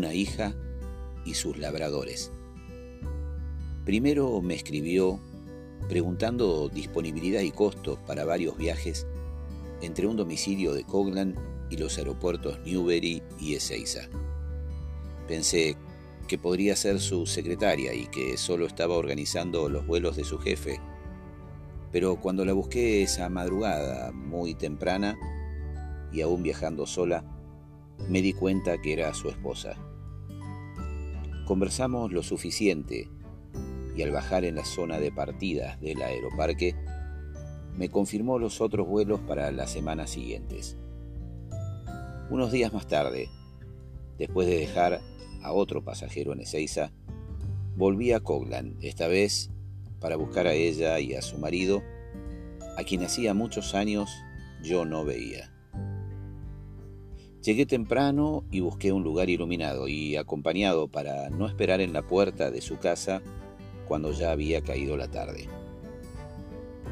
una hija y sus labradores. Primero me escribió preguntando disponibilidad y costos para varios viajes entre un domicilio de Coglan y los aeropuertos Newberry y Ezeiza. Pensé que podría ser su secretaria y que solo estaba organizando los vuelos de su jefe, pero cuando la busqué esa madrugada muy temprana y aún viajando sola, me di cuenta que era su esposa. Conversamos lo suficiente y al bajar en la zona de partidas del aeroparque, me confirmó los otros vuelos para las semanas siguientes. Unos días más tarde, después de dejar a otro pasajero en Ezeiza, volví a Coglan, esta vez para buscar a ella y a su marido, a quien hacía muchos años yo no veía. Llegué temprano y busqué un lugar iluminado y acompañado para no esperar en la puerta de su casa cuando ya había caído la tarde.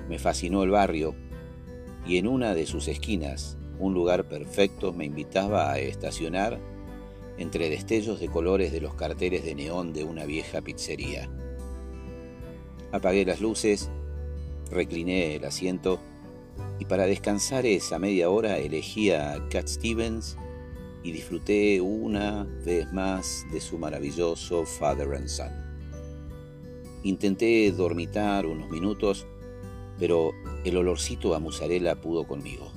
Me fascinó el barrio y en una de sus esquinas, un lugar perfecto me invitaba a estacionar entre destellos de colores de los carteles de neón de una vieja pizzería. Apagué las luces, recliné el asiento y para descansar esa media hora elegí a Cat Stevens y disfruté una vez más de su maravilloso Father and Son. Intenté dormitar unos minutos, pero el olorcito a musarela pudo conmigo.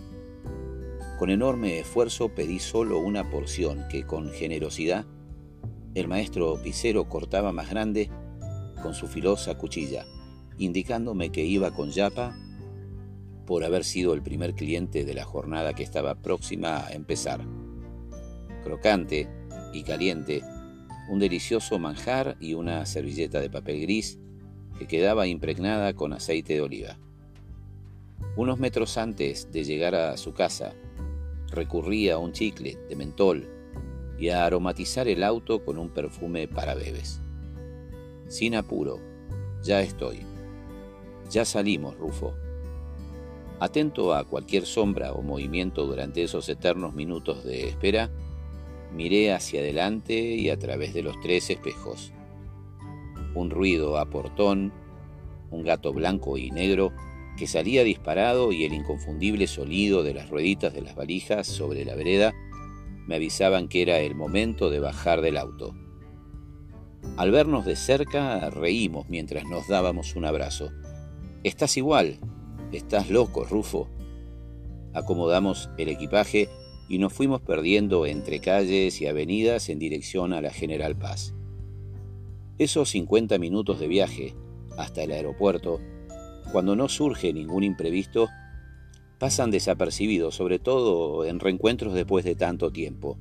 Con enorme esfuerzo pedí solo una porción que con generosidad el maestro Picero cortaba más grande con su filosa cuchilla, indicándome que iba con yapa por haber sido el primer cliente de la jornada que estaba próxima a empezar. Crocante y caliente, un delicioso manjar y una servilleta de papel gris que quedaba impregnada con aceite de oliva. Unos metros antes de llegar a su casa, recurría a un chicle de mentol y a aromatizar el auto con un perfume para bebés. Sin apuro, ya estoy. Ya salimos, Rufo. Atento a cualquier sombra o movimiento durante esos eternos minutos de espera, Miré hacia adelante y a través de los tres espejos. Un ruido a portón, un gato blanco y negro que salía disparado y el inconfundible sonido de las rueditas de las valijas sobre la vereda me avisaban que era el momento de bajar del auto. Al vernos de cerca reímos mientras nos dábamos un abrazo. Estás igual, estás loco, Rufo. Acomodamos el equipaje y nos fuimos perdiendo entre calles y avenidas en dirección a la General Paz. Esos 50 minutos de viaje hasta el aeropuerto, cuando no surge ningún imprevisto, pasan desapercibidos, sobre todo en reencuentros después de tanto tiempo.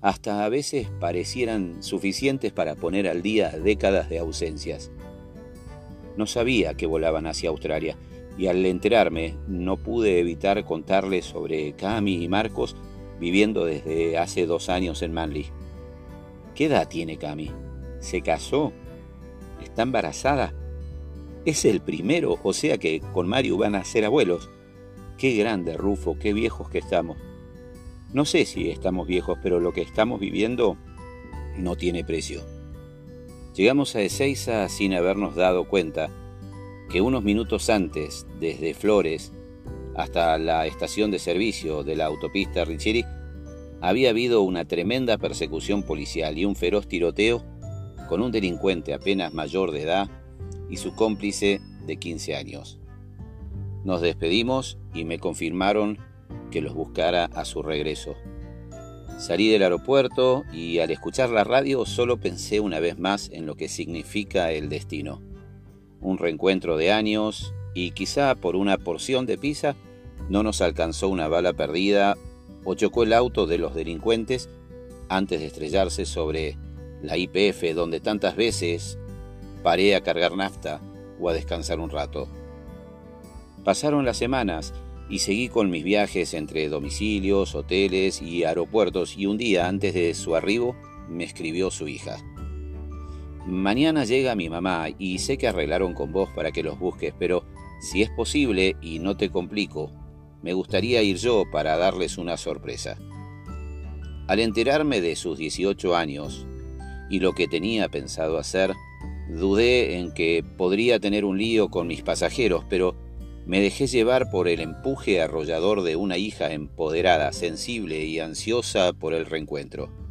Hasta a veces parecieran suficientes para poner al día décadas de ausencias. No sabía que volaban hacia Australia, y al enterarme no pude evitar contarles sobre Cami y Marcos viviendo desde hace dos años en Manly. ¿Qué edad tiene Cami? ¿Se casó? ¿Está embarazada? Es el primero, o sea que con Mario van a ser abuelos. Qué grande, Rufo, qué viejos que estamos. No sé si estamos viejos, pero lo que estamos viviendo no tiene precio. Llegamos a Ezeiza sin habernos dado cuenta que unos minutos antes, desde Flores hasta la estación de servicio de la autopista Richieri, había habido una tremenda persecución policial y un feroz tiroteo con un delincuente apenas mayor de edad y su cómplice de 15 años. Nos despedimos y me confirmaron que los buscara a su regreso. Salí del aeropuerto y al escuchar la radio solo pensé una vez más en lo que significa el destino un reencuentro de años y quizá por una porción de pizza no nos alcanzó una bala perdida o chocó el auto de los delincuentes antes de estrellarse sobre la IPF donde tantas veces paré a cargar nafta o a descansar un rato. Pasaron las semanas y seguí con mis viajes entre domicilios, hoteles y aeropuertos y un día antes de su arribo me escribió su hija. Mañana llega mi mamá y sé que arreglaron con vos para que los busques, pero si es posible y no te complico, me gustaría ir yo para darles una sorpresa. Al enterarme de sus 18 años y lo que tenía pensado hacer, dudé en que podría tener un lío con mis pasajeros, pero me dejé llevar por el empuje arrollador de una hija empoderada, sensible y ansiosa por el reencuentro.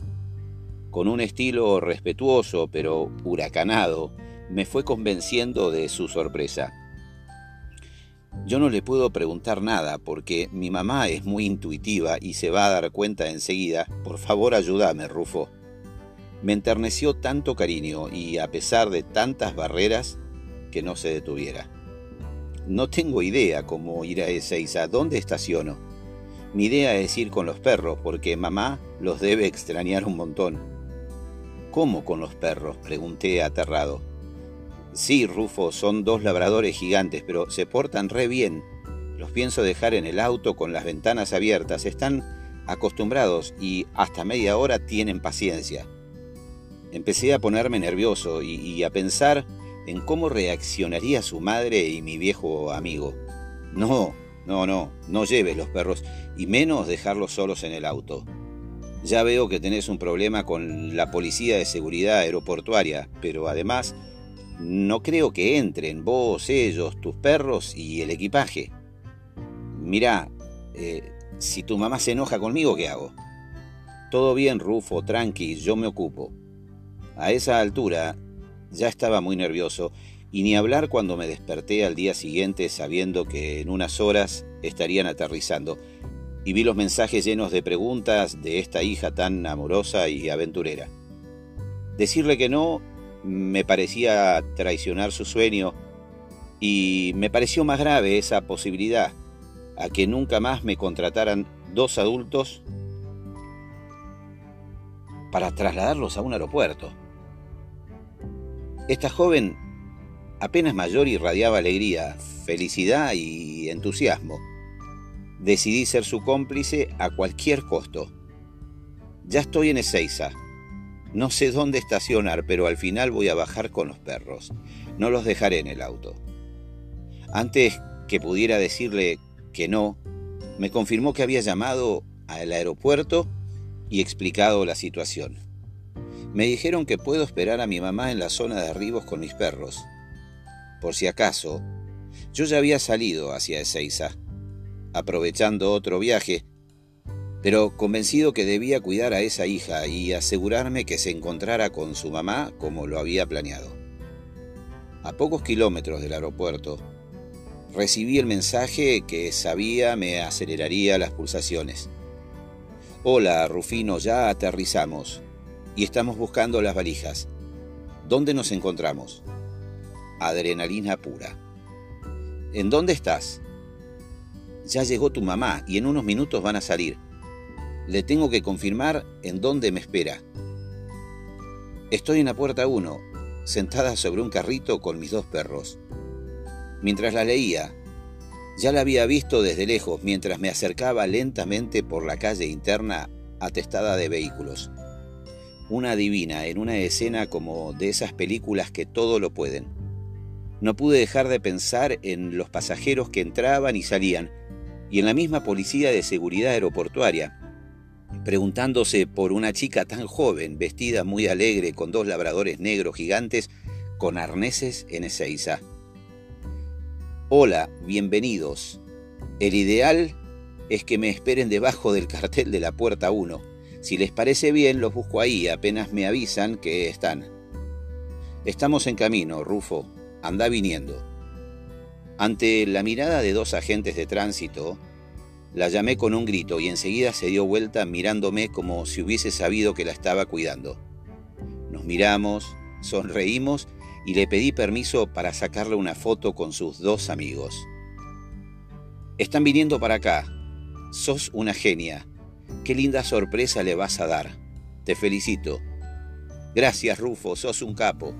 Con un estilo respetuoso pero huracanado, me fue convenciendo de su sorpresa. Yo no le puedo preguntar nada porque mi mamá es muy intuitiva y se va a dar cuenta enseguida. Por favor, ayúdame, Rufo. Me enterneció tanto cariño y a pesar de tantas barreras que no se detuviera. No tengo idea cómo ir a Ezeiza, dónde estaciono. Mi idea es ir con los perros porque mamá los debe extrañar un montón. ¿Cómo con los perros? pregunté aterrado. Sí, Rufo, son dos labradores gigantes, pero se portan re bien. Los pienso dejar en el auto con las ventanas abiertas. Están acostumbrados y hasta media hora tienen paciencia. Empecé a ponerme nervioso y, a pensar en cómo reaccionaría su madre y mi viejo amigo. No, no, no, no lleves los perros y menos dejarlos solos en el auto. Ya veo que tenés un problema con la policía de seguridad aeroportuaria, pero además no creo que entren vos, ellos, tus perros y el equipaje. Mirá, eh, si tu mamá se enoja conmigo, ¿qué hago? Todo bien, Rufo, tranqui, yo me ocupo. A esa altura ya estaba muy nervioso y ni hablar cuando me desperté al día siguiente sabiendo que en unas horas estarían aterrizando y vi los mensajes llenos de preguntas de esta hija tan amorosa y aventurera. Decirle que no me parecía traicionar su sueño y me pareció más grave esa posibilidad a que nunca más me contrataran dos adultos para trasladarlos a un aeropuerto. Esta joven, apenas mayor, irradiaba alegría, felicidad y entusiasmo. Decidí ser su cómplice a cualquier costo. Ya estoy en Ezeiza, no sé dónde estacionar, pero al final voy a bajar con los perros. No los dejaré en el auto. Antes que pudiera decirle que no, me confirmó que había llamado al aeropuerto y explicado la situación. Me dijeron que puedo esperar a mi mamá en la zona de arribos con mis perros. Por si acaso, yo ya había salido hacia Ezeiza, aprovechando otro viaje pero convencido que debía cuidar a esa hija y asegurarme que se encontrara con su mamá como lo había planeado. A pocos kilómetros del aeropuerto, recibí el mensaje que sabía me aceleraría las pulsaciones. Hola, Rufino, ya aterrizamos y estamos buscando las valijas. ¿Dónde nos encontramos? Adrenalina pura. ¿En dónde estás? Ya llegó tu mamá y en unos minutos van a salir. Le tengo que confirmar en dónde me espera. Estoy en la puerta 1, sentada sobre un carrito con mis dos perros. Mientras la leía, ya la había visto desde lejos mientras me acercaba lentamente por la calle interna atestada de vehículos. Una divina en una escena como de esas películas que todo lo pueden. No pude dejar de pensar en los pasajeros que entraban y salían, y en la misma policía de seguridad aeroportuaria, preguntándose por una chica tan joven, vestida muy alegre con dos labradores negros gigantes con arneses en Ezeiza. Hola, bienvenidos. El ideal es que me esperen debajo del cartel de la puerta 1. Si les parece bien, los busco ahí, apenas me avisan que están. Estamos en camino, Rufo. Anda viniendo. Ante la mirada de dos agentes de tránsito, la llamé con un grito y enseguida se dio vuelta mirándome como si hubiese sabido que la estaba cuidando. Nos miramos, sonreímos y le pedí permiso para sacarle una foto con sus dos amigos. Están viniendo para acá. Sos una genia. Qué linda sorpresa le vas a dar. Te felicito. Gracias, Rufo, sos un capo.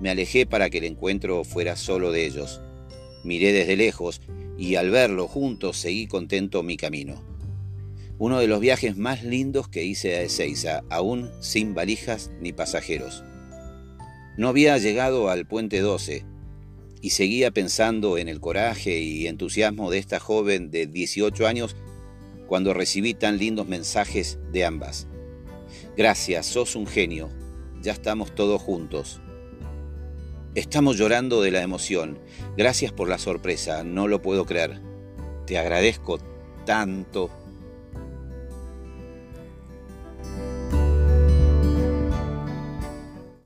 Me alejé para que el encuentro fuera solo de ellos. Miré desde lejos y al verlo juntos seguí contento mi camino. Uno de los viajes más lindos que hice a Ezeiza, aún sin valijas ni pasajeros. No había llegado al puente 12 y seguía pensando en el coraje y entusiasmo de esta joven de 18 años cuando recibí tan lindos mensajes de ambas. Gracias, sos un genio. Ya estamos todos juntos. Estamos llorando de la emoción. Gracias por la sorpresa, no lo puedo creer. Te agradezco tanto.